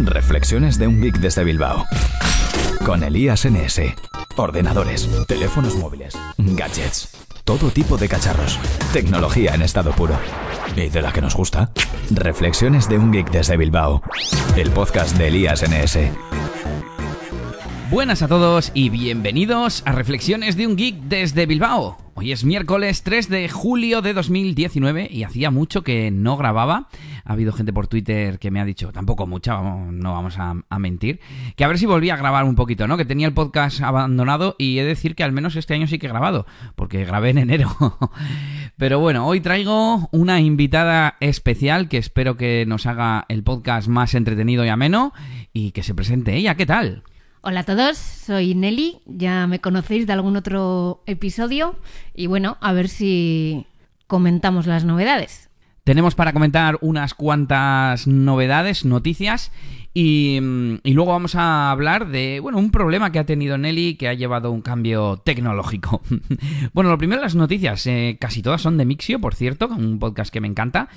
Reflexiones de un geek desde Bilbao. Con Elías NS. Ordenadores, teléfonos móviles, gadgets, todo tipo de cacharros. Tecnología en estado puro. ¿Y de la que nos gusta? Reflexiones de un geek desde Bilbao. El podcast de Elías NS. Buenas a todos y bienvenidos a Reflexiones de un Geek desde Bilbao. Hoy es miércoles 3 de julio de 2019 y hacía mucho que no grababa. Ha habido gente por Twitter que me ha dicho, tampoco mucha, no vamos a, a mentir, que a ver si volvía a grabar un poquito, ¿no? Que tenía el podcast abandonado y he de decir que al menos este año sí que he grabado, porque grabé en enero. Pero bueno, hoy traigo una invitada especial que espero que nos haga el podcast más entretenido y ameno y que se presente ella. ¿Qué tal? Hola a todos, soy Nelly, ya me conocéis de algún otro episodio y bueno, a ver si comentamos las novedades. Tenemos para comentar unas cuantas novedades, noticias y, mm, y luego vamos a hablar de, bueno, un problema que ha tenido Nelly que ha llevado un cambio tecnológico. bueno, lo primero las noticias, eh, casi todas son de Mixio, por cierto, un podcast que me encanta.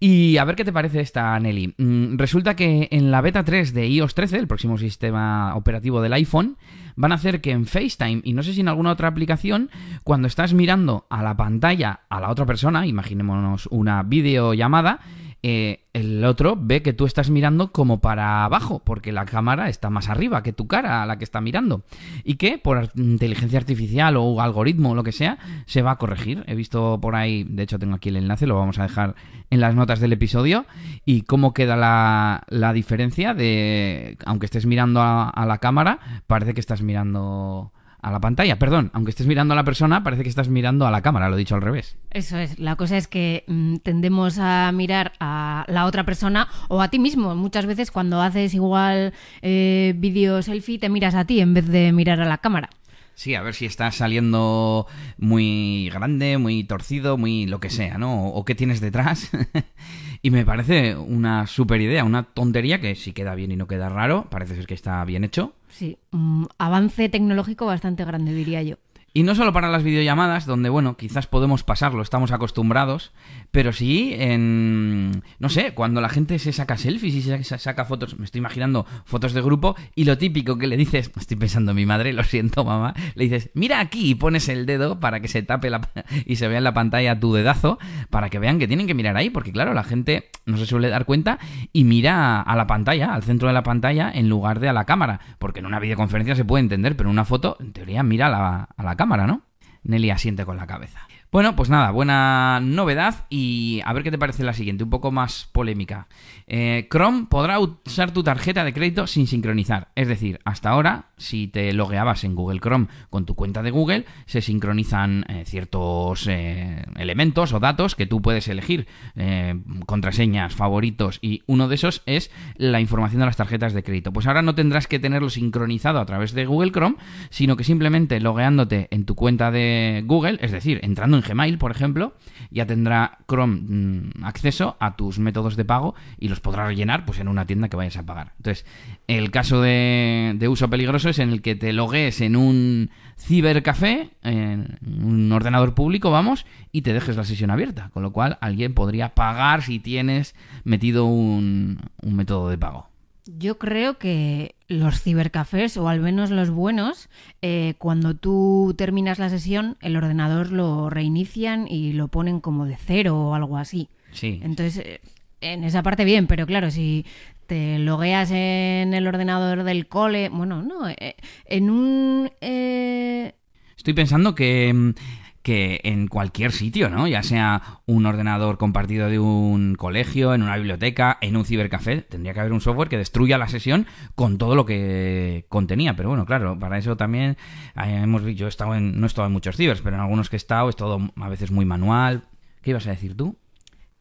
Y a ver qué te parece esta, Nelly. Mm, Resulta que en la beta 3 de iOS 13, el próximo sistema operativo del iPhone, van a hacer que en FaceTime y no sé si en alguna otra aplicación, cuando estás mirando a la pantalla a la otra persona, imaginémonos una videollamada, eh, el otro ve que tú estás mirando como para abajo, porque la cámara está más arriba que tu cara a la que está mirando. Y que por inteligencia artificial o algoritmo o lo que sea, se va a corregir. He visto por ahí, de hecho tengo aquí el enlace, lo vamos a dejar en las notas del episodio. Y cómo queda la, diferencia de, aunque estés mirando a la cámara, parece que estás mirando a la pantalla. Perdón, aunque estés mirando a la persona, parece que estás mirando a la cámara, lo he dicho al revés. Eso es, la cosa es que mm, tendemos a mirar a la otra persona o a ti mismo. Muchas veces cuando haces igual eh, vídeo selfie te miras a ti en vez de mirar a la cámara. Sí, a ver si estás saliendo muy grande, muy torcido, muy lo que sea, ¿no? O, o qué tienes detrás. y me parece una super idea, una tontería que si queda bien y no queda raro, parece ser que está bien hecho. Sí, mm, avance tecnológico bastante grande diría yo. Y no solo para las videollamadas, donde, bueno, quizás podemos pasarlo, estamos acostumbrados, pero sí en... No sé, cuando la gente se saca selfies y se sa- saca fotos, me estoy imaginando fotos de grupo, y lo típico que le dices, estoy pensando en mi madre, lo siento mamá, le dices, mira aquí y pones el dedo para que se tape la... y se vea en la pantalla tu dedazo, para que vean que tienen que mirar ahí, porque claro, la gente no se suele dar cuenta y mira a la pantalla, al centro de la pantalla, en lugar de a la cámara, porque en una videoconferencia se puede entender, pero en una foto, en teoría, mira a la, a la cámara, ¿no? Nelly asiente con la cabeza. Bueno, pues nada, buena novedad y a ver qué te parece la siguiente, un poco más polémica. Eh, Chrome podrá usar tu tarjeta de crédito sin sincronizar. Es decir, hasta ahora, si te logueabas en Google Chrome con tu cuenta de Google, se sincronizan eh, ciertos eh, elementos o datos que tú puedes elegir, contraseñas, favoritos, y uno de esos es la información de las tarjetas de crédito. Pues ahora no tendrás que tenerlo sincronizado a través de Google Chrome, sino que simplemente logueándote en tu cuenta de Google, es decir, entrando en Gmail, por ejemplo, ya tendrá Chrome mm, acceso a tus métodos de pago y los podrá rellenar pues en una tienda que vayas a pagar. Entonces, el caso de, de uso peligroso es en el que te logues en un cibercafé, en un ordenador público, vamos, y te dejes la sesión abierta, con lo cual alguien podría pagar si tienes metido un, un método de pago. Yo creo que los cibercafés, o al menos los buenos, eh, cuando tú terminas la sesión, el ordenador lo reinician y lo ponen como de cero o algo así. Sí. Entonces, eh, en esa parte bien, pero claro, si te logueas en el ordenador del cole, bueno, no, eh, en un... eh, Estoy pensando que, mm, que en cualquier sitio, ¿no? Ya sea un ordenador compartido de un colegio, en una biblioteca, en un cibercafé, tendría que haber un software que destruya la sesión con todo lo que contenía. Pero bueno, claro, para eso también eh, hemos yo he estado en, no he estado en muchos cibers, pero en algunos que he estado es todo a veces muy manual. ¿Qué ibas a decir tú?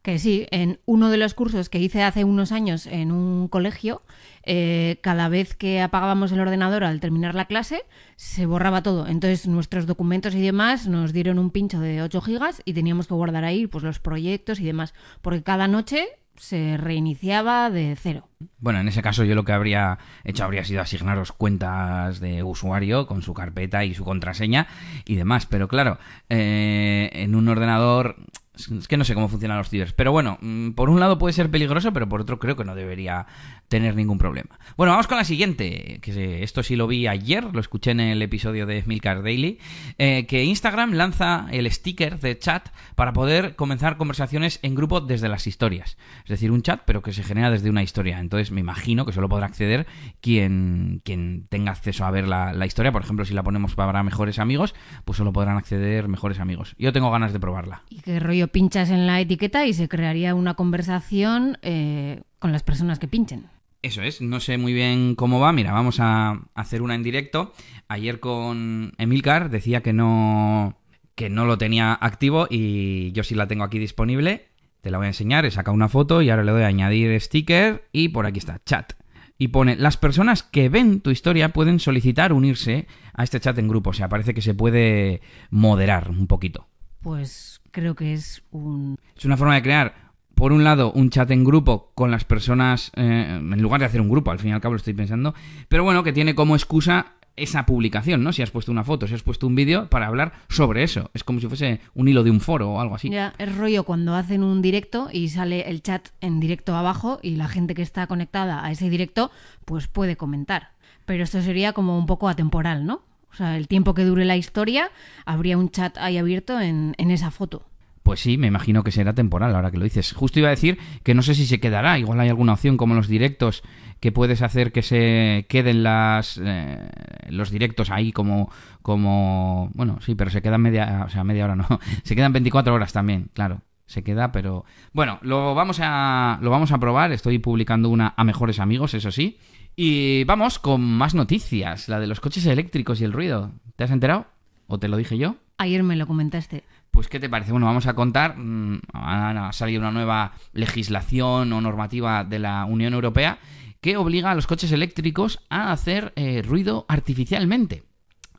Que sí, en uno de los cursos que hice hace unos años en un colegio, eh, cada vez que apagábamos el ordenador al terminar la clase, se borraba todo. Entonces nuestros documentos y demás nos dieron un pincho de 8 gigas y teníamos que guardar ahí pues, los proyectos y demás, porque cada noche se reiniciaba de cero. Bueno, en ese caso yo lo que habría hecho habría sido asignaros cuentas de usuario con su carpeta y su contraseña y demás. Pero claro, eh, en un ordenador Es que no sé cómo funcionan los cibers. Pero bueno, mm, por un lado puede ser peligroso, pero por otro creo que no debería tener ningún problema. Bueno, vamos con la siguiente. Que esto sí lo vi ayer, lo escuché en el episodio de Milcar Daily. Eh, que Instagram lanza el sticker de chat para poder comenzar conversaciones en grupo desde las historias. Es decir, un chat, pero que se genera desde una historia. Entonces me imagino que solo podrá acceder quien, quien tenga acceso a ver la, la historia. Por ejemplo, si la ponemos para mejores amigos, pues solo podrán acceder mejores amigos. Yo tengo ganas de probarla. Y qué rollo pinchas en la etiqueta y se crearía una conversación eh, con las personas que pinchen. Eso es, no sé muy bien cómo va. Mira, vamos a hacer una en directo. Ayer con Emilcar decía que no, que no lo tenía activo y yo sí la tengo aquí disponible. Te la voy a enseñar, he sacado una foto y ahora le doy a añadir sticker y por aquí está, chat. Y pone, las personas que ven tu historia pueden solicitar unirse a este chat en grupo. O sea, parece que se puede moderar un poquito. Pues creo que es un... Es una forma de crear, por un lado, un chat en grupo con las personas, eh, en lugar de hacer un grupo, al fin y al cabo lo estoy pensando, pero bueno, que tiene como excusa esa publicación, ¿no? Si has puesto una foto, si has puesto un vídeo para hablar sobre eso. Es como si fuese un hilo de un foro o algo así. Ya, es rollo cuando hacen un directo y sale el chat en directo abajo y la gente que está conectada a ese directo pues puede comentar. Pero esto sería como un poco atemporal, ¿no? O sea, el tiempo que dure la historia, habría un chat ahí abierto en, esa foto. Pues sí, me imagino que será temporal ahora que lo dices. Justo iba a decir que no sé si se quedará. Igual hay alguna opción como los directos que puedes hacer que se queden las eh, los directos ahí como como bueno sí, pero se quedan media o sea media hora no, se quedan 24 horas también, claro. Se queda, pero bueno, lo vamos a lo vamos a probar. Estoy publicando una a mejores amigos, eso sí. Y vamos con más noticias, la de los coches eléctricos y el ruido. ¿Te has enterado? ¿O te lo dije yo? Ayer me lo comentaste. Pues, ¿qué te parece? Bueno, vamos a contar. Mm, ha salido una nueva legislación o normativa de la Unión Europea que obliga a los coches eléctricos a hacer eh, ruido artificialmente.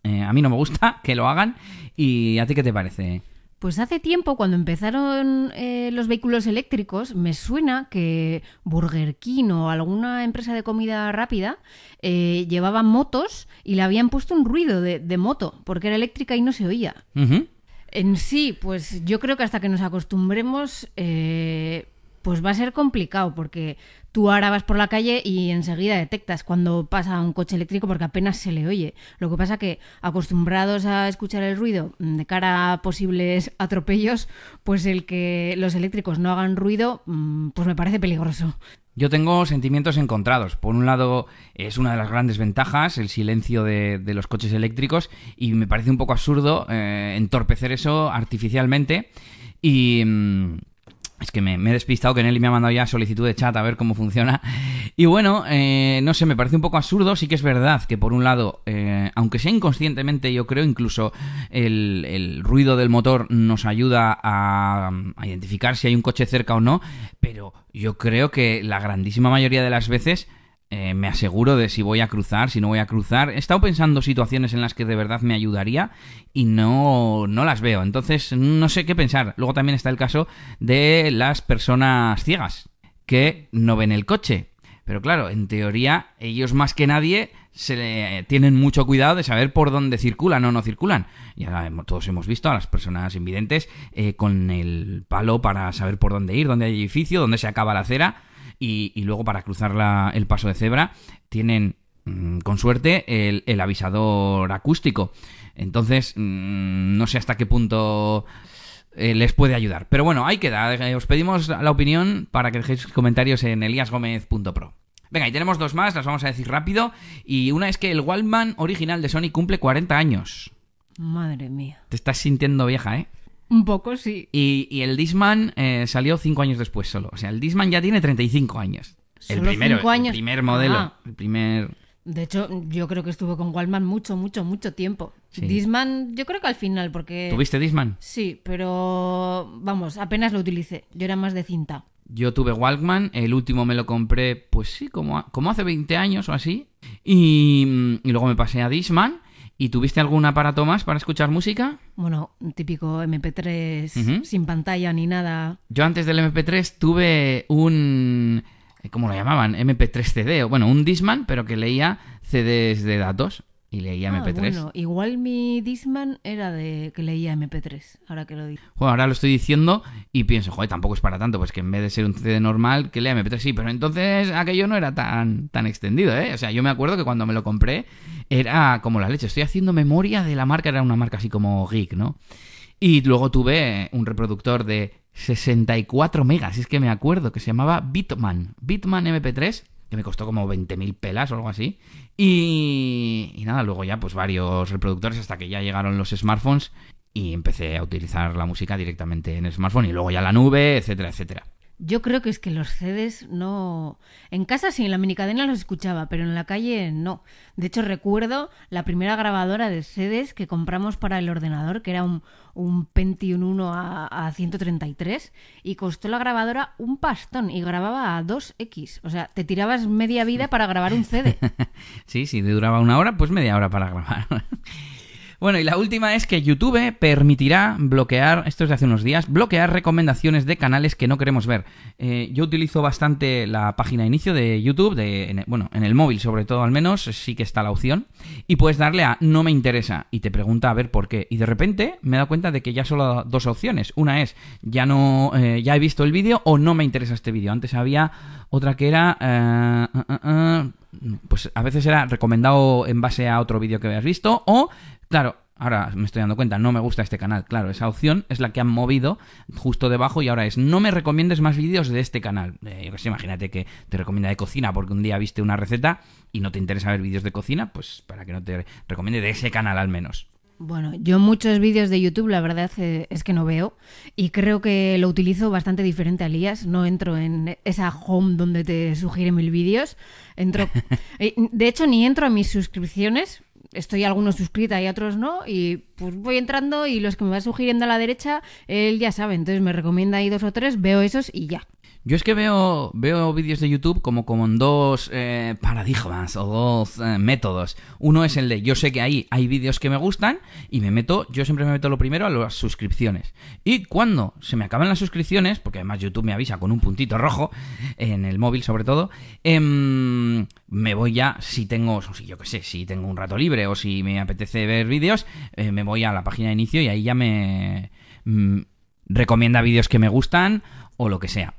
Eh, a mí no me gusta que lo hagan. ¿Y a ti qué te parece? Pues hace tiempo, cuando empezaron eh, los vehículos eléctricos, me suena que Burger King o alguna empresa de comida rápida eh, llevaban motos y le habían puesto un ruido de, moto, porque era eléctrica y no se oía. En sí, pues yo creo que hasta que nos acostumbremos, eh, pues va a ser complicado, porque tú ahora vas por la calle y enseguida detectas cuando pasa un coche eléctrico porque apenas se le oye. Lo que pasa que acostumbrados a escuchar el ruido de cara a posibles atropellos, pues el que los eléctricos no hagan ruido, mm, pues me parece peligroso. Yo tengo sentimientos encontrados. Por un lado, es una de las grandes ventajas el silencio de, los coches eléctricos y me parece un poco absurdo eh, entorpecer eso artificialmente. Y, mm, es que me, he despistado que Nelly me ha mandado ya solicitud de chat a ver cómo funciona. Y bueno, eh, no sé, me parece un poco absurdo. Sí que es verdad que por un lado, eh, aunque sea inconscientemente, yo creo incluso el, ruido del motor nos ayuda a, identificar si hay un coche cerca o no. Pero yo creo que la grandísima mayoría de las veces eh, me aseguro de si voy a cruzar, si no voy a cruzar. He estado pensando situaciones en las que de verdad me ayudaría y no, no las veo. Entonces, no sé qué pensar. Luego también está el caso de las personas ciegas que no ven el coche. Pero claro, en teoría, ellos más que nadie se tienen mucho cuidado de saber por dónde circulan o no circulan. Ya todos hemos visto a las personas invidentes eh, con el palo para saber por dónde ir, dónde hay edificio, dónde se acaba la acera y, luego para cruzar el paso de cebra tienen mm, con suerte el, avisador acústico. Entonces, mm, no sé hasta qué punto eh, les puede ayudar. Pero bueno, ahí queda. Eh, os pedimos la opinión para que dejéis comentarios en eliasgomez.pro. Venga, y tenemos dos más, las vamos a decir rápido. Y una es que el Waldman original de Sony cumple 40 años. Madre mía. Te estás sintiendo vieja, ¿eh? Un poco, sí. Y, el Disman eh, salió cinco años después solo. O sea, el Disman ya tiene 35 años. El primero, cinco años? el primer modelo. Ah. El primer... De hecho, yo creo que estuve con Walkman mucho, mucho, mucho tiempo. Disman, yo creo que al final, porque... ¿Tuviste Disman? Sí, pero vamos, apenas lo utilicé. Yo era más de cinta. Yo tuve Walkman, el último me lo compré, pues sí, como, como hace 20 años o así. Y, y luego me pasé a Disman ¿Y tuviste algún aparato más para escuchar música? Bueno, un típico MP3 sin pantalla ni nada. Yo antes del MP3 tuve un... ¿Cómo lo llamaban? MP3 CD. Bueno, un Disman, pero que leía CDs de datos. Y leía Ah, MP3. bueno, igual mi Disman era de que leía MP3, ahora que lo digo. Bueno, ahora lo estoy diciendo y pienso, joder, tampoco es para tanto, pues que en vez de ser un CD normal, que lea MP3, sí, pero entonces aquello no era tan, tan extendido, ¿eh? O sea, yo me acuerdo que cuando me lo compré era como la leche. Estoy haciendo memoria de la marca, era una marca así como geek, ¿no? Y luego tuve un reproductor de 64 megas, es que me acuerdo, que se llamaba Bitman, Bitman MP3, que me costó como 20.000 pelas o algo así. Y, y nada, luego ya pues varios reproductores hasta que ya llegaron los smartphones y empecé a utilizar la música directamente en el smartphone y luego ya la nube, etcétera, etcétera. Yo creo que es que los CDs no... En casa sí, en la minicadena los escuchaba, pero en la calle no. De hecho, recuerdo la primera grabadora de CDs que compramos para el ordenador, que era un, un Pentium 1 a, a 133, y costó la grabadora un pastón y grababa a 2X. O sea, te tirabas media vida para grabar un CD. Sí, si duraba una hora, pues media hora para grabar. Bueno, y la última es que YouTube permitirá bloquear, esto es de hace unos días, bloquear recomendaciones de canales que no queremos ver. Eh, yo utilizo bastante la página de inicio de YouTube, de, en- bueno, en el móvil sobre todo al menos, sí que está la opción, y puedes darle a no me interesa y te pregunta a ver por qué. Y de repente me he dado cuenta de que ya solo dos opciones. Una es ya no, eh, ya he visto el vídeo o no me interesa este vídeo. Antes había otra que era... eh, eh, pues a veces era recomendado en base a otro vídeo que habías visto o, claro, ahora me estoy dando cuenta, no me gusta este canal. Claro, esa opción es la que han movido justo debajo y ahora es no me recomiendes más vídeos de este canal. Eh, sé, imagínate que te recomienda de cocina porque un día viste una receta y no te interesa ver vídeos de cocina, pues para que no te recomiende de ese canal al menos. Bueno, yo muchos vídeos de YouTube la verdad eh, es que no veo y creo que lo utilizo bastante diferente a Elías. No entro en esa home donde te sugieren mil vídeos. Entro, eh, de hecho, ni entro a mis suscripciones. Estoy a algunos suscrita y otros no. Y pues voy entrando y los que me va sugiriendo a la derecha, él ya sabe. Entonces me recomienda ahí dos o tres, veo esos y ya. Yo es que veo, veo vídeos de YouTube como, en dos eh, paradigmas o dos eh, métodos. Uno es el de yo sé que ahí hay vídeos que me gustan y me meto, yo siempre me meto lo primero a las suscripciones. Y cuando se me acaban las suscripciones, porque además YouTube me avisa con un puntito rojo, en el móvil sobre todo, em, me voy ya, si tengo, si yo qué sé, si tengo un rato libre o si me apetece ver vídeos, eh, me voy a la página de inicio y ahí ya me mm, recomienda vídeos que me gustan o lo que sea.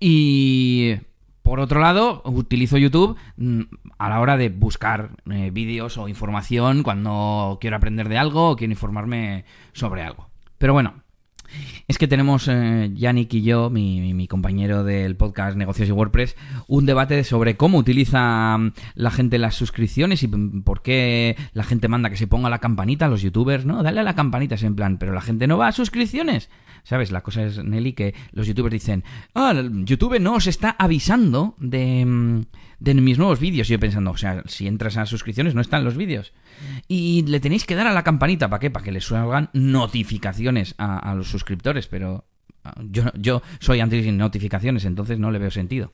Y por otro lado, utilizo YouTube mm, a la hora de buscar eh, vídeos o información cuando quiero aprender de algo o quiero informarme sobre algo. Pero bueno, es que tenemos, eh, Yannick y yo, mi, compañero del podcast Negocios y WordPress, un debate sobre cómo utiliza mm, la gente las suscripciones y mm, por qué la gente manda que se ponga la campanita, los youtubers, ¿no? Dale a la campanita, es en plan, pero la gente no va a suscripciones. ¿Sabes? La cosa es, Nelly, que los youtubers dicen, ah, YouTube no os está avisando de, mm, de mis nuevos vídeos. Y yo pensando, o sea, si entras a suscripciones no están los vídeos. Y le tenéis que dar a la campanita, ¿para qué? Para que les salgan notificaciones a, a los suscriptores, pero ah, yo, yo soy anti notificaciones, entonces no le veo sentido.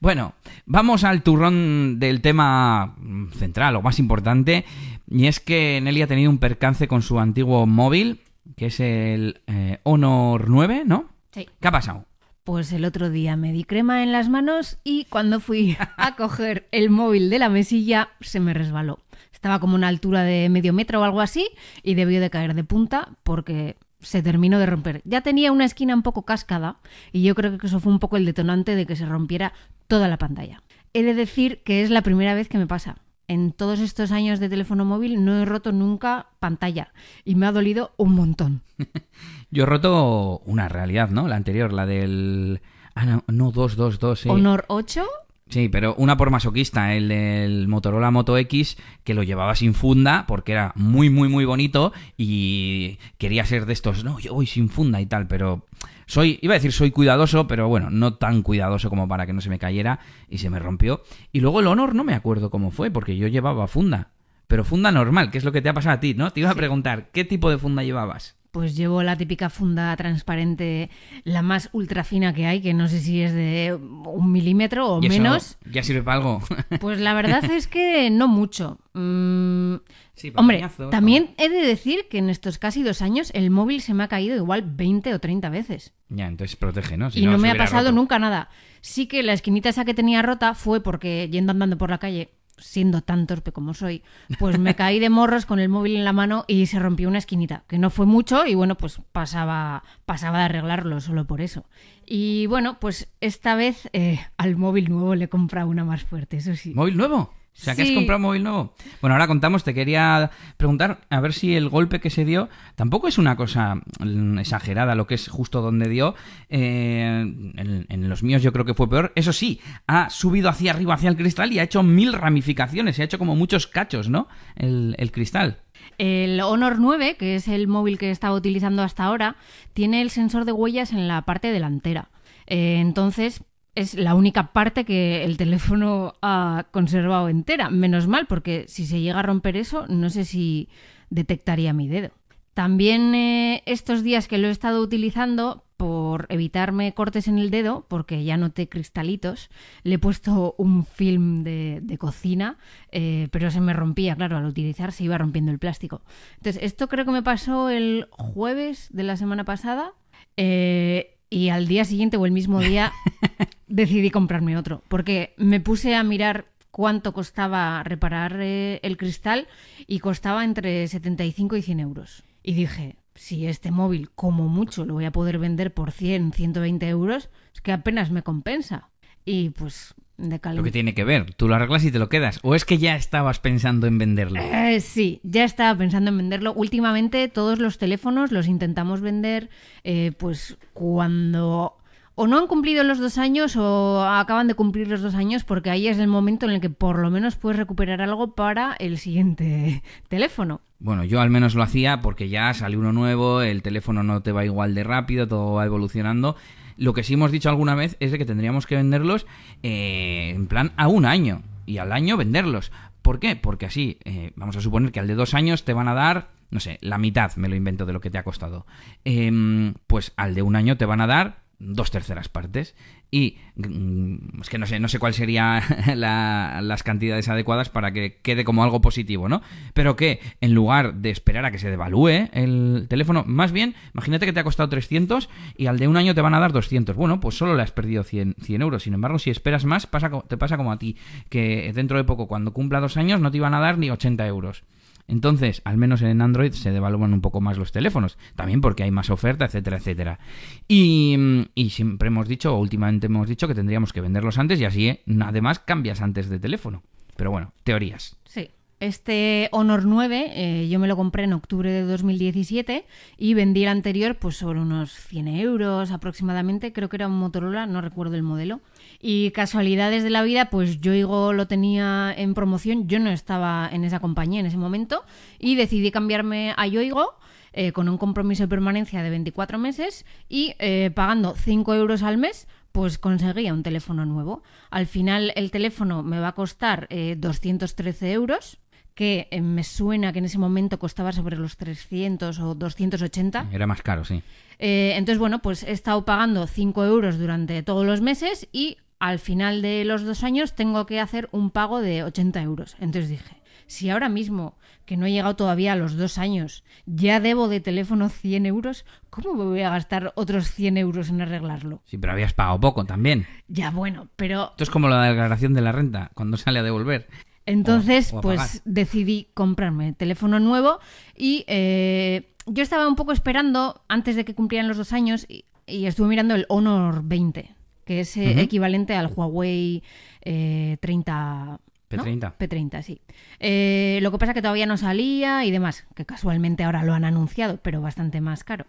Bueno, vamos al turrón del tema central o más importante, y es que Nelly ha tenido un percance con su antiguo móvil, que es el eh, Honor 9, ¿no? Sí. ¿Qué ha pasado? Pues el otro día me di crema en las manos y cuando fui a coger el móvil de la mesilla se me resbaló. Estaba como a una altura de medio metro o algo así y debió de caer de punta porque se terminó de romper. Ya tenía una esquina un poco cascada y yo creo que eso fue un poco el detonante de que se rompiera toda la pantalla. He de decir que es la primera vez que me pasa. En todos estos años de teléfono móvil no he roto nunca pantalla y me ha dolido un montón. Yo he roto una realidad, ¿no? La anterior, la del... Ah, no, no 222, sí. Honor 8 Sí, pero una por masoquista, el del Motorola Moto X, que lo llevaba sin funda porque era muy, muy, muy bonito y quería ser de estos, no, yo voy sin funda y tal, pero soy, iba a decir soy cuidadoso, pero bueno, no tan cuidadoso como para que no se me cayera y se me rompió. Y luego el Honor no me acuerdo cómo fue, porque yo llevaba funda, pero funda normal, que es lo que te ha pasado a ti, ¿no? Te iba a preguntar, ¿qué tipo de funda llevabas? Pues llevo la típica funda transparente, la más ultra fina que hay, que no sé si es de un milímetro o ¿Y eso menos. ¿Ya sirve para algo? Pues la verdad es que no mucho. Mm, Sí, hombre, también he de decir que en estos casi dos años el móvil se me ha caído igual 20 o 30 veces. Ya, entonces protege, ¿no? Si y no, me ha pasado roto. nunca nada. Sí que la esquinita esa que tenía rota fue porque yendo andando por la calle siendo tan torpe como soy, pues me caí de morros con el móvil en la mano y se rompió una esquinita, que no fue mucho y bueno, pues pasaba, pasaba de arreglarlo solo por eso. Y bueno, pues esta vez eh, al móvil nuevo le he comprado una más fuerte, eso sí. ¿Móvil nuevo? O sea, que has comprado un móvil nuevo. Bueno, ahora contamos, te quería preguntar a ver si el golpe que se dio tampoco es una cosa mm, exagerada, lo que es justo donde dio. Eh, en, en los míos yo creo que fue peor. Eso sí, ha subido hacia arriba, hacia el cristal y ha hecho mil ramificaciones, se ha hecho como muchos cachos, ¿no? El, el cristal. El Honor 9, que es el móvil que estaba utilizando hasta ahora, tiene el sensor de huellas en la parte delantera. Eh, entonces, es la única parte que el teléfono ha conservado entera. Menos mal, porque si se llega a romper eso, no sé si detectaría mi dedo. También eh, estos días que lo he estado utilizando, por evitarme cortes en el dedo, porque ya noté cristalitos, le he puesto un film de, cocina, eh, pero se me rompía, claro, al utilizar se iba rompiendo el plástico. Entonces, esto creo que me pasó el jueves de la semana pasada. eh, y al día siguiente o el mismo día decidí comprarme otro, porque me puse a mirar cuánto costaba reparar eh, el cristal y costaba entre 75 y 100 euros. Y dije, si este móvil como mucho lo voy a poder vender por 100, 120 euros, es que apenas me compensa. Y pues de Lo que tiene que ver, tú lo arreglas y te lo quedas. ¿O es que ya estabas pensando en venderlo? Eh, sí, ya estaba pensando en venderlo. Últimamente todos los teléfonos los intentamos vender eh, pues cuando o no han cumplido los dos años o acaban de cumplir los dos años porque ahí es el momento en el que por lo menos puedes recuperar algo para el siguiente teléfono. Bueno, yo al menos lo hacía porque ya salió uno nuevo, el teléfono no te va igual de rápido, todo va evolucionando. Lo que sí hemos dicho alguna vez es de que tendríamos que venderlos eh, en plan a un año y al año venderlos. ¿Por qué? Porque así, eh, vamos a suponer que al de dos años te van a dar, no sé, la mitad, me lo invento, de lo que te ha costado. Em, pues al de un año te van a dar dos terceras partes y mm, es que no sé no sé cuál sería la- las cantidades adecuadas para que quede como algo positivo no pero que en lugar de esperar a que se devalúe el teléfono más bien imagínate que te ha costado 300 y al de un año te van a dar 200 bueno pues solo le has perdido 100, 100 euros. Sin embargo si esperas más pasa te pasa como a ti que dentro de poco cuando cumpla dos años no te iban a dar ni 80 euros entonces, al menos en Android se devalúan un poco más los teléfonos, también porque hay más oferta, etcétera, etcétera. Y, mm, y siempre hemos dicho, o últimamente hemos dicho, que tendríamos que venderlos antes y así, ¿eh? además, cambias antes de teléfono. Pero bueno, teorías. Sí. Este Honor 9 eh, yo me lo compré en octubre de 2017 y vendí el anterior pues sobre unos 100 euros aproximadamente, creo que era un Motorola, no recuerdo el modelo. Y casualidades de la vida, pues Yoigo lo tenía en promoción, yo no estaba en esa compañía en ese momento y decidí cambiarme a Yoigo eh, con un compromiso de permanencia de 24 meses y eh, pagando 5 euros al mes, pues conseguía un teléfono nuevo. Al final el teléfono me va a costar eh, 213 euros, que eh, me suena que en ese momento costaba sobre los 300 o 280. Era más caro, sí. Eh, entonces, bueno, pues he estado pagando 5 euros durante todos los meses y al final de los dos años tengo que hacer un pago de 80 euros. Entonces dije, si ahora mismo, que no he llegado todavía a los dos años, ya debo de teléfono 100 euros, ¿cómo me voy a gastar otros 100 euros en arreglarlo? Sí, pero habías pagado poco también. Ya bueno, pero Esto es como la declaración de la renta, cuando sale a devolver. Entonces, O- o a pues decidí comprarme teléfono nuevo y eh, yo estaba un poco esperando antes de que cumplieran los dos años y, y estuve mirando el Honor 20, que es eh, equivalente al Huawei eh, 30. ¿no? P30. P30, sí. Eh, lo que pasa que todavía no salía y demás, que casualmente ahora lo han anunciado, pero bastante más caro.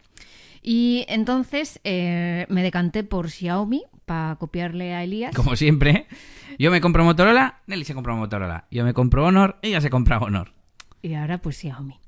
Y entonces eh, me decanté por Xiaomi para copiarle a Elías. Como siempre, yo me compro Motorola, Nelly se compra Motorola. Yo me compro Honor, ella se compra Honor. Y ahora pues Xiaomi.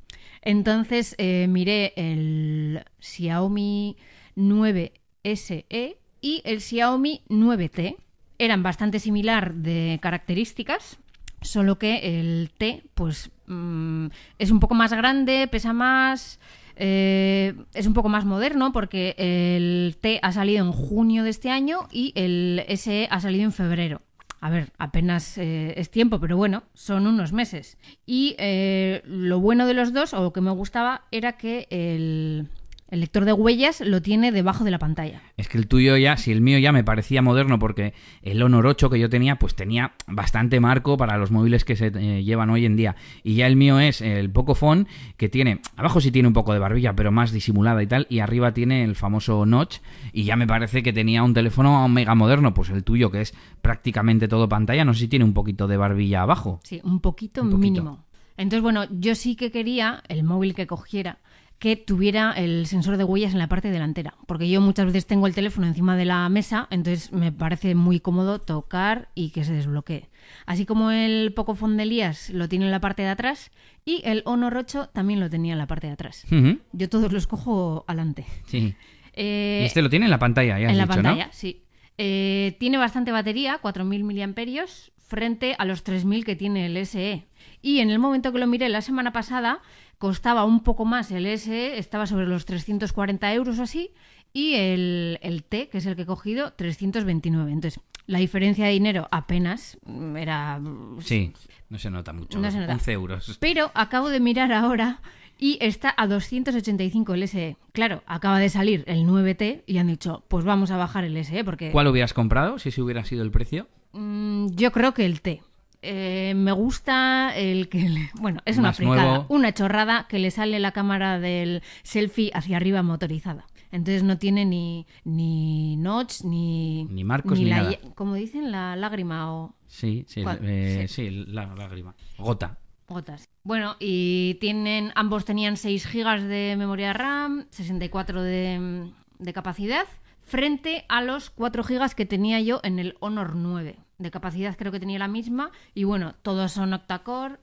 Entonces eh, miré el Xiaomi 9SE y el Xiaomi 9T. Eran bastante similar de características, solo que el T pues mm, es un poco más grande, pesa más, eh, es un poco más moderno porque el T ha salido en junio de este año y el SE ha salido en febrero. A ver, apenas eh, es tiempo, pero bueno, son unos meses. Y eh, lo bueno de los dos, o lo que me gustaba, era que el, El lector de huellas lo tiene debajo de la pantalla. Es que el tuyo ya, si el mío ya me parecía moderno porque el Honor 8 que yo tenía, pues tenía bastante marco para los móviles que se eh, llevan hoy en día. Y ya el mío es el Pocophone que tiene, abajo sí tiene un poco de barbilla, pero más disimulada y tal, y arriba tiene el famoso notch y ya me parece que tenía un teléfono mega moderno, pues el tuyo que es prácticamente todo pantalla, no sé si tiene un poquito de barbilla abajo. Sí, un poquito, Un poquito. mínimo. Entonces, bueno, yo sí que quería el móvil que cogiera que tuviera el sensor de huellas en la parte delantera, porque yo muchas veces tengo el teléfono encima de la mesa, entonces me parece muy cómodo tocar y que se desbloquee. Así como el Pocophone de Elías lo tiene en la parte de atrás y el Honor 8 también lo tenía en la parte de atrás. Yo todos los cojo adelante. Sí. Eh, Y este lo tiene en la pantalla, ya has en la dicho, pantalla, ¿no? sí. Eh, tiene bastante batería, 4.000 miliamperios, frente a los 3.000 que tiene el SE. Y en el momento que lo miré la semana pasada, costaba un poco más el SE, estaba sobre los 340 euros o así, y el, el T, que es el que he cogido, 329. Entonces, la diferencia de dinero apenas era... Sí, no se nota mucho. No se nota. 11 euros. Pero acabo de mirar ahora y está a 285 el SE. Claro, acaba de salir el 9T y han dicho, pues vamos a bajar el SE porque ¿Cuál hubieras comprado si ese hubiera sido el precio? mm, yo creo que el T. Eh, me gusta el que... le- Bueno, es una fricada, una chorrada que le sale la cámara del selfie hacia arriba motorizada. Entonces no tiene ni, ni notch, ni... Ni marcos, ni la, nada. Como dicen, la lágrima o Sí, eh, Sí. sí, la lágrima. Gota. Gotas. Bueno, y tienen, ambos tenían 6 GB de memoria RAM, 64 de, de capacidad, frente a los 4 GB que tenía yo en el Honor 9. De capacidad creo que tenía la misma, y bueno, todos son octa-core,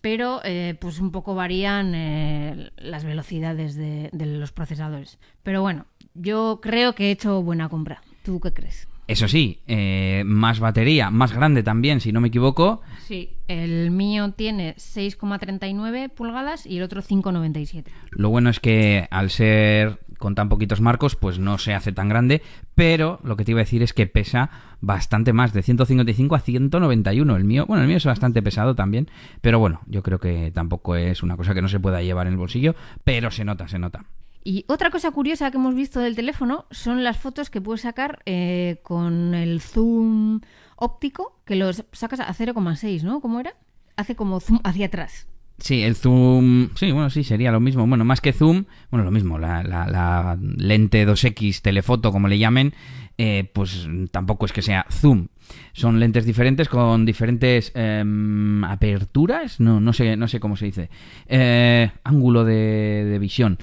pero eh, pues un poco varían eh, las velocidades de, de los procesadores. Pero bueno, yo creo que he hecho buena compra. ¿Tú qué crees? Eso sí, eh, más batería, más grande también, si no me equivoco. Sí, el mío tiene 6,39 pulgadas y el otro 5,97. Lo bueno es que al ser con tan poquitos marcos, pues no se hace tan grande, pero lo que te iba a decir es que pesa bastante más, de 155 a 191. El mío, bueno, el mío es bastante pesado también, pero bueno, yo creo que tampoco es una cosa que no se pueda llevar en el bolsillo, pero se nota, se nota. Y otra cosa curiosa que hemos visto del teléfono son las fotos que puedes sacar eh, con el zoom óptico, que los sacas a 0,6, ¿no? ¿Cómo era? Hace como zoom hacia atrás. Sí, el zoom. Sí, bueno, sí, sería lo mismo. Bueno, más que zoom, bueno, lo mismo. La, la- lente 2X telefoto, como le llamen, eh, pues tampoco es que sea zoom. Son lentes diferentes con diferentes em, aperturas. No, no sé, no sé cómo se dice. Eh, ángulo de visión.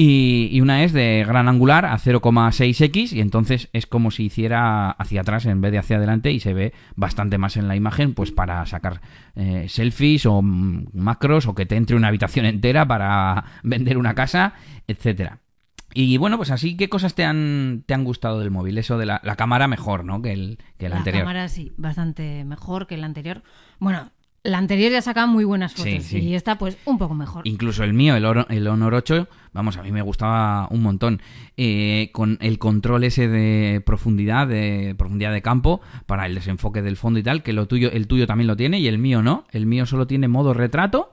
Y, y una es de gran angular a 0,6x y entonces es como si hiciera hacia atrás en vez de hacia adelante y se ve bastante más en la imagen pues para sacar eh, selfies o mm, macros o que te entre una habitación entera para vender una casa, etcétera. Y bueno, pues así, ¿qué cosas te han, te han gustado del móvil? Eso de la, la cámara mejor, ¿no? Que el, que el la anterior. cámara sí, bastante mejor que la anterior. Bueno, la anterior ya sacaba muy buenas fotos Sí, sí. y esta pues un poco mejor. Incluso el mío, el, Oro- el Honor 8, vamos, a mí me gustaba un montón. Eh, con el control ese de profundidad, de profundidad de campo, para el desenfoque del fondo y tal, que lo tuyo, el tuyo también lo tiene y el mío no. El mío solo tiene modo retrato.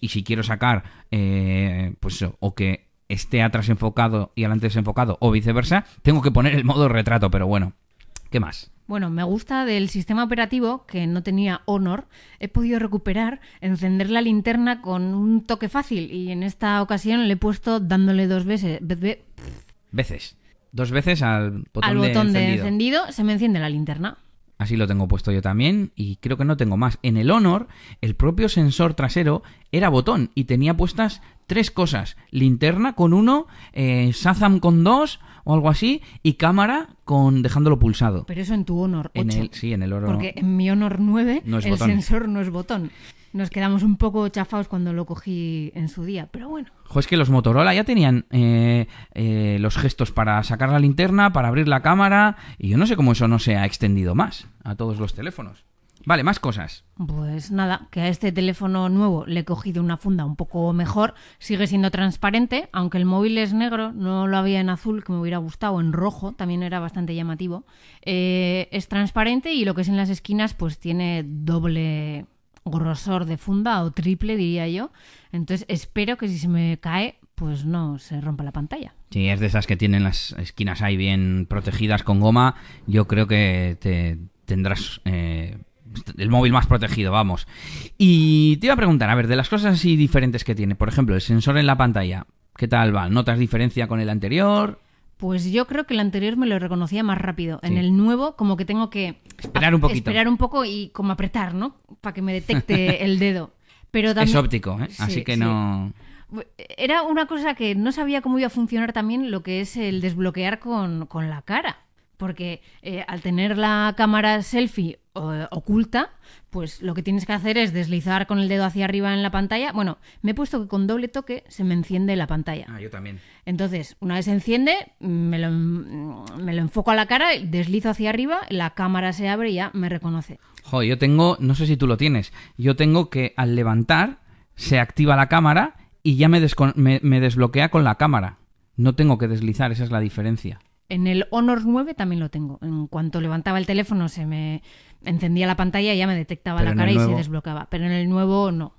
Y si quiero sacar, eh, pues eso, o que esté atrás enfocado y adelante desenfocado, o viceversa, tengo que poner el modo retrato, pero bueno. ¿Qué más? Bueno, me gusta del sistema operativo que no tenía Honor. He podido recuperar, encender la linterna con un toque fácil y en esta ocasión le he puesto dándole dos veces ve- ve- Veces. Dos veces al botón, al botón de encendido, se me enciende la linterna. Así lo tengo puesto yo también y creo que no tengo más. En el Honor, el propio sensor trasero era botón y tenía puestas tres cosas. Linterna con uno, eh, Shazam con dos o algo así y cámara con dejándolo pulsado. Pero eso en tu Honor 8. En el, sí, en el Honor. Porque en mi Honor 9 No es el botón. sensor no es botón. Nos quedamos un poco chafados cuando lo cogí en su día, pero bueno. Jo, es que los Motorola ya tenían eh, eh, los gestos para sacar la linterna, para abrir la cámara y yo no sé cómo eso no se ha extendido más a todos los teléfonos. Vale, más cosas. Pues nada, que a este teléfono nuevo le he cogido una funda un poco mejor. Sigue siendo transparente, aunque el móvil es negro, no lo había en azul, que me hubiera gustado, en rojo, también era bastante llamativo. Eh, es transparente y lo que es en las esquinas, pues tiene doble grosor de funda o triple, diría yo. Entonces espero que si se me cae pues no se rompa la pantalla. Si es de esas que tienen las esquinas ahí bien protegidas con goma, yo creo que te tendrás eh, el móvil más protegido, vamos. Y te iba a preguntar, a ver, de las cosas así diferentes que tiene, por ejemplo, el sensor en la pantalla, ¿qué tal va? ¿Notas diferencia con el anterior? Pues yo creo que el anterior me lo reconocía más rápido. En el nuevo, como que tengo que Esperar un poquito. Esperar un poco y como apretar, ¿no? Para que me detecte el dedo. Pero también... Es óptico, ¿eh? Sí, Así que sí. no... Era una cosa que no sabía cómo iba a funcionar también lo que es el desbloquear con, con la cara. Porque eh, al tener la cámara selfie eh, oculta, pues lo que tienes que hacer es deslizar con el dedo hacia arriba en la pantalla. Bueno, me he puesto que con doble toque se me enciende la pantalla. Ah, yo también. Entonces, una vez se enciende, me lo, me lo enfoco a la cara, deslizo hacia arriba, la cámara se abre y ya me reconoce. Jo, yo tengo, no sé si tú lo tienes, yo tengo que al levantar se activa la cámara y ya me, descon- me, me desbloquea con la cámara. No tengo que deslizar, esa es la diferencia. En el Honor 9 también lo tengo. En cuanto levantaba el teléfono se me encendía la pantalla y ya me detectaba Pero la cara y se desbloqueaba. Pero en el nuevo no.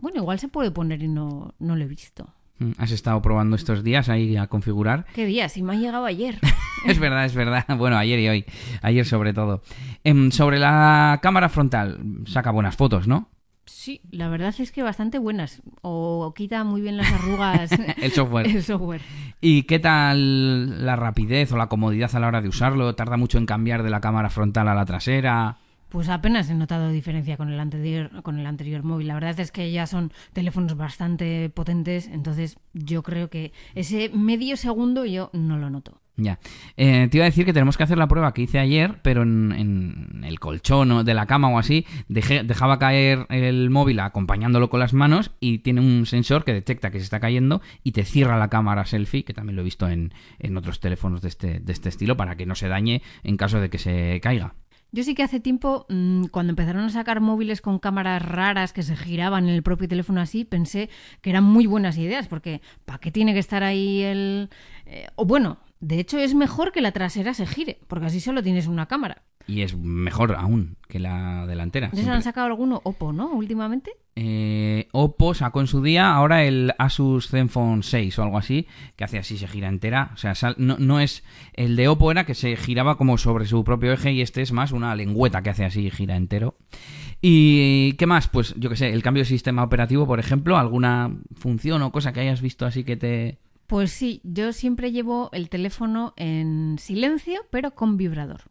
Bueno, igual se puede poner y no, no lo he visto. Mm, Has estado probando estos días ahí a configurar. ¿Qué día? Si me ha llegado ayer. Es verdad, es verdad. Bueno, ayer y hoy. Ayer sobre todo. Em, sobre la cámara frontal, saca buenas fotos, ¿no? Sí, la verdad es que bastante buenas. O quita muy bien las arrugas El software. el software. ¿Y qué tal la rapidez o la comodidad a la hora de usarlo? ¿Tarda mucho en cambiar de la cámara frontal a la trasera? Pues apenas he notado diferencia con el anterior, con el anterior móvil. La verdad es que ya son teléfonos bastante potentes, entonces yo creo que ese medio segundo yo no lo noto. Ya. Eh, te iba a decir que tenemos que hacer la prueba que hice ayer, pero en, en el colchón o de la cama o así, dejaba caer el móvil acompañándolo con las manos y tiene un sensor que detecta que se está cayendo y te cierra la cámara selfie, que también lo he visto en, en otros teléfonos de este, de este estilo, para que no se dañe en caso de que se caiga. Yo sí que hace tiempo, mm, cuando empezaron a sacar móviles con cámaras raras que se giraban en el propio teléfono así, pensé que eran muy buenas ideas, porque ¿para qué tiene que estar ahí el... eh, o bueno, de hecho es mejor que la trasera se gire, porque así solo tienes una cámara. Y es mejor aún que la delantera. ¿Ya se han sacado alguno Oppo, no? Últimamente. Eh, Oppo sacó en su día ahora el Asus Zenfone 6 o algo así, que hace así, se gira entera. O sea, sal- no, no es. El de Oppo era que se giraba como sobre su propio eje y este es más una lengüeta que hace así, gira entero. ¿Y qué más? Pues yo que sé, el cambio de sistema operativo, por ejemplo, alguna función o cosa que hayas visto así que te. Pues sí, yo siempre llevo el teléfono en silencio, pero con vibrador.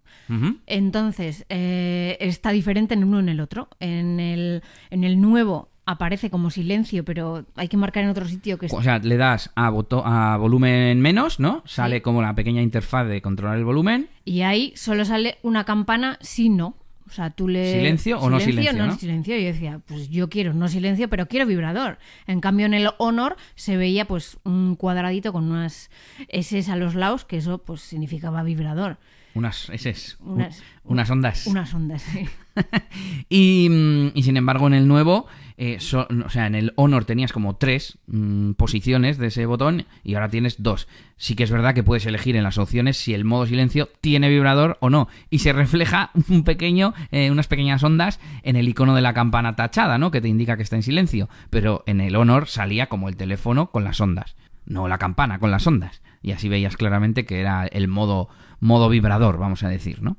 Entonces, eh, está diferente en uno en el otro. En el, en el nuevo aparece como silencio, pero hay que marcar en otro sitio que O sea, le das a, a volumen menos, ¿no? Sale Sí. como la pequeña interfaz de controlar el volumen. Y ahí solo sale una campana si no. O sea, tú le... ¿Silencio o no silencio, No, no? silencio. Y yo decía, pues yo quiero no silencio, pero quiero vibrador. En cambio, en el Honor se veía pues un cuadradito con unas S a los lados, que eso pues significaba vibrador. Unas, u- Unas- unas ondas. Unas ondas, sí. y, mm, y sin embargo, en el nuevo, eh, o sea, en el Honor tenías como tres mm, posiciones de ese botón y ahora tienes dos. Sí que es verdad que puedes elegir en las opciones si el modo silencio tiene vibrador o no. Y se refleja un pequeño, eh, unas pequeñas ondas en el icono de la campana tachada, ¿no? Que te indica que está en silencio. Pero en el Honor salía como el teléfono con las ondas. No la campana, con las ondas. Y así veías claramente que era el modo, modo vibrador, vamos a decir, ¿no?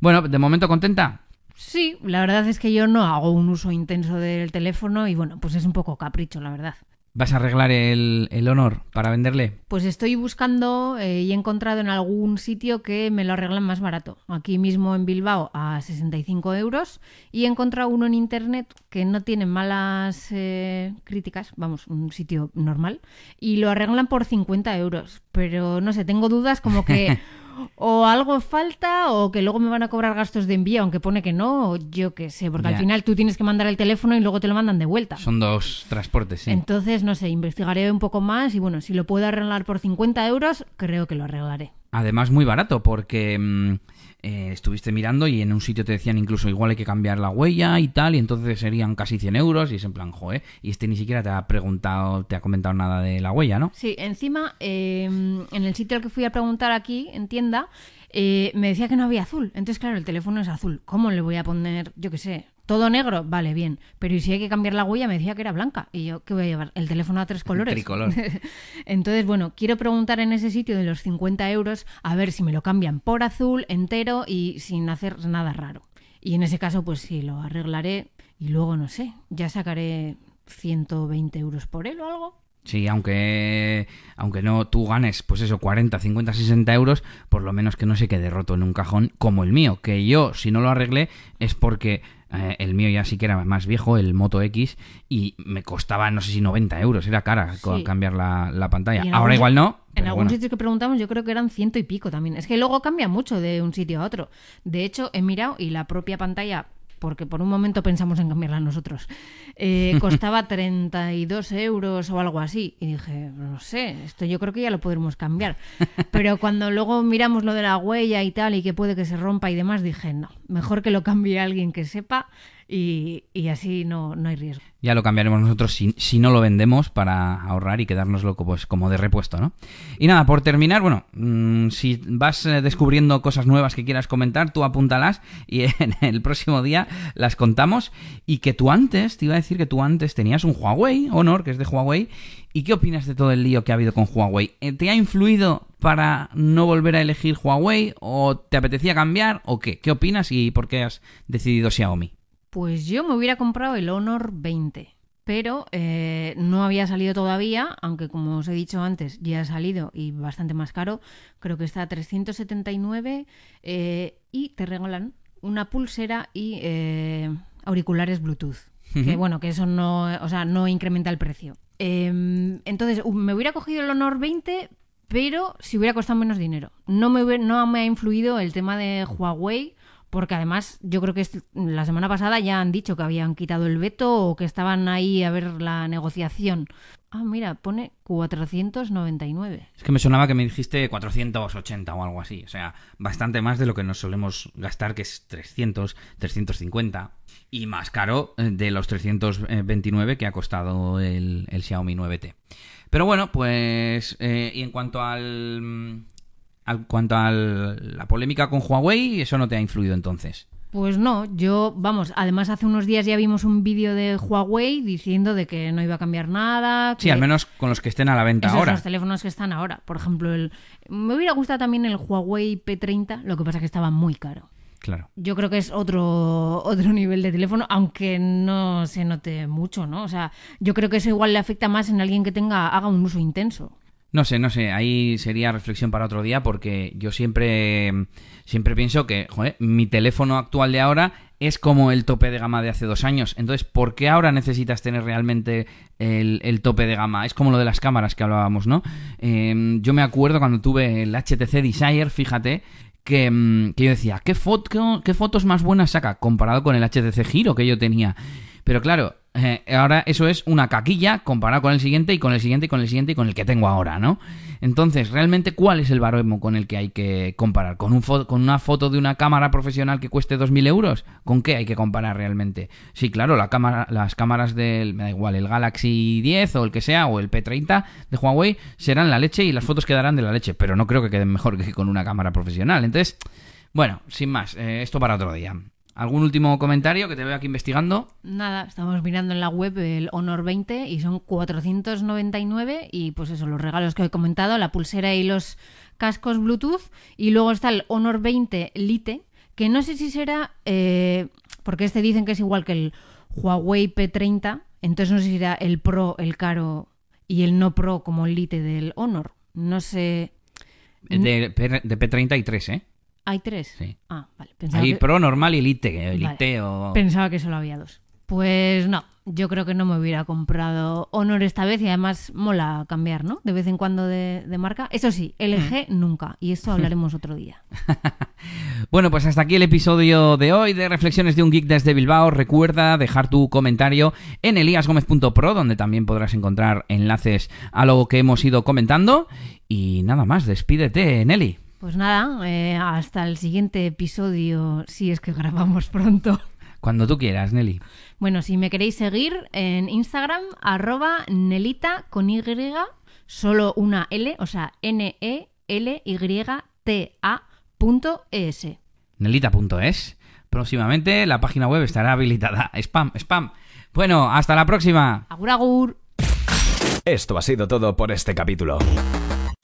Bueno, de momento contenta. Sí, la verdad es que yo no hago un uso intenso del teléfono y bueno, pues es un poco capricho, la verdad. ¿Vas a arreglar el, el honor para venderle? Pues estoy buscando eh, y he encontrado en algún sitio que me lo arreglan más barato. Aquí mismo en Bilbao a 65 euros y he encontrado uno en internet que no tiene malas eh, críticas, vamos, un sitio normal, y lo arreglan por 50 euros. Pero no sé, tengo dudas como que o algo falta o que luego me van a cobrar gastos de envío, aunque pone que no, o yo qué sé, porque al final tú tienes que mandar el teléfono y luego te lo mandan de vuelta. Son dos transportes, sí. Entonces, no sé, investigaré un poco más y bueno, si lo puedo arreglar por 50 euros, creo que lo arreglaré. Además, muy barato, porque mm, eh, estuviste mirando y en un sitio te decían incluso igual hay que cambiar la huella y tal, y entonces serían casi 100 euros, y es en plan, joder, y este ni siquiera te ha preguntado, te ha comentado nada de la huella, ¿no? Sí, encima, eh, en el sitio al que fui a preguntar aquí, en tienda, eh, me decía que no había azul. Entonces, claro, el teléfono es azul. ¿Cómo le voy a poner, yo qué sé, todo negro, vale, bien. Pero ¿y si hay que cambiar la huella? Me decía que era blanca. Y yo, ¿qué voy a llevar? El teléfono a tres colores. Tricolor. Entonces, bueno, quiero preguntar en ese sitio de los 50 euros a ver si me lo cambian por azul, entero y sin hacer nada raro. Y en ese caso, pues sí, lo arreglaré y luego, no sé, ya sacaré 120 euros por él o algo. Sí, aunque, aunque no tú ganes, pues eso, 40, 50, 60 euros, por lo menos que no se quede roto en un cajón como el mío, que yo, si no lo arreglé, es porque eh, el mío ya sí que era más viejo, el Moto X, y me costaba, no sé si 90 euros, era cara Sí. cambiar la, la pantalla. Ahora algún- igual no. En algún bueno. sitio que preguntamos yo creo que eran ciento y pico también. Es que luego cambia mucho de un sitio a otro. De hecho, he mirado y la propia pantalla, porque por un momento pensamos en cambiarla nosotros, eh, costaba 32 euros o algo así. Y dije, no sé, esto yo creo que ya lo podremos cambiar. Pero cuando luego miramos lo de la huella y tal y que puede que se rompa y demás, dije, no, mejor que lo cambie alguien que sepa y, así no, no hay riesgo. Ya lo cambiaremos nosotros si, si no lo vendemos para ahorrar y quedárnoslo pues, como de repuesto, ¿no? Y nada, por terminar, bueno, mm, si vas eh, descubriendo cosas nuevas que quieras comentar, tú apúntalas y en el próximo día las contamos. Y que tú antes, te iba a decir que tú antes tenías un Huawei Honor, que es de Huawei. ¿Y qué opinas de todo el lío que ha habido con Huawei? Eh, ¿Te ha influido para no volver a elegir Huawei o te apetecía cambiar o qué? ¿Qué opinas y por qué has decidido Xiaomi? Pues yo me hubiera comprado el Honor 20, pero eh, no había salido todavía, aunque como os he dicho antes, ya ha salido y bastante más caro. Creo que está a 379 eh, y te regalan una pulsera y eh, auriculares Bluetooth. Que bueno, que eso no, o sea, no incrementa el precio. Eh, entonces, me hubiera cogido el Honor 20, pero si hubiera costado menos dinero. No me, hubiera- no me ha influido el tema de Huawei, porque además yo creo que la semana pasada ya han dicho que habían quitado el veto o que estaban ahí a ver la negociación. Ah, mira, pone 499. Es que me sonaba que me dijiste 480 o algo así. O sea, bastante más de lo que nos solemos gastar, que es 300, 350. Y más caro eh, de los 329 que ha costado el, el Xiaomi 9T. Pero bueno, pues... eh, y en cuanto al... al cuanto a la polémica con Huawei, eso no te ha influido entonces. Pues no, yo, vamos, además hace unos días ya vimos un vídeo de Huawei diciendo de que no iba a cambiar nada. Sí, al menos con los que estén a la venta Esos ahora. los teléfonos que están ahora. Por ejemplo, el... me hubiera gustado también el Huawei P30, lo que pasa es que estaba muy caro. Claro. Yo creo que es otro, otro nivel de teléfono, aunque no se note mucho, ¿no? O sea, yo creo que eso igual le afecta más en alguien que tenga, haga un uso intenso. No sé, no sé, ahí sería reflexión para otro día porque yo siempre, siempre pienso que, joder, mi teléfono actual de ahora es como el tope de gama de hace dos años. Entonces, ¿por qué ahora necesitas tener realmente el, tope de gama? Es como lo de las cámaras que hablábamos, ¿no? Eh, yo me acuerdo cuando tuve el HTC Desire, fíjate, que, mm, que yo decía, ¿qué, foto, ¿qué fotos más buenas saca comparado con el HTC Giro que yo tenía? Pero claro, eh, ahora eso es una caquilla comparado con el siguiente y con el siguiente y con el siguiente y con el que tengo ahora, ¿no? Entonces, realmente, ¿cuál es el baremo con el que hay que comparar? ¿Con, un fo- ¿Con una foto de una cámara profesional que cueste 2.000 euros? ¿Con qué hay que comparar realmente? Sí, claro, la cámara, las cámaras del, me da igual, el Galaxy 10 o el que sea, o el P30 de Huawei, serán la leche y las fotos quedarán de la leche, pero no creo que queden mejor que con una cámara profesional. Entonces, bueno, sin más, eh, esto para otro día. ¿Algún último comentario que te veo aquí investigando? Nada, estamos mirando en la web el Honor 20 y son 499 y pues eso, los regalos que he comentado, la pulsera y los cascos Bluetooth y luego está el Honor 20 Lite, que no sé si será, eh, porque este dicen que es igual que el Huawei P30, entonces no sé si será el Pro, el caro y el no Pro como el Lite del Honor. No sé, De, P- de P33, ¿eh? ¿Hay tres? Sí. Ah, vale. Pensaba Hay que- Pro, normal y Elite. Elite Vale. o... Pensaba que solo había dos. Pues no, yo creo que no me hubiera comprado Honor esta vez y además mola cambiar, ¿no? De vez en cuando de, de marca. Eso sí, LG nunca. Y esto hablaremos otro día. Bueno, pues hasta aquí el episodio de hoy de Reflexiones de un Geek desde Bilbao. Recuerda dejar tu comentario en eliasgomez.pro, donde también podrás encontrar enlaces a lo que hemos ido comentando. Y nada más, despídete, Nelly. Pues nada, eh, hasta el siguiente episodio, si es que grabamos pronto. Cuando tú quieras, Nelly. Bueno, si me queréis seguir en Instagram, arroba Nelita con Y, solo una L, o sea, N-E-L-Y-T-A punto E S. Nelita.es. Próximamente la página web estará habilitada. Spam, spam. Bueno, hasta la próxima. Agur, agur. Esto ha sido todo por este capítulo.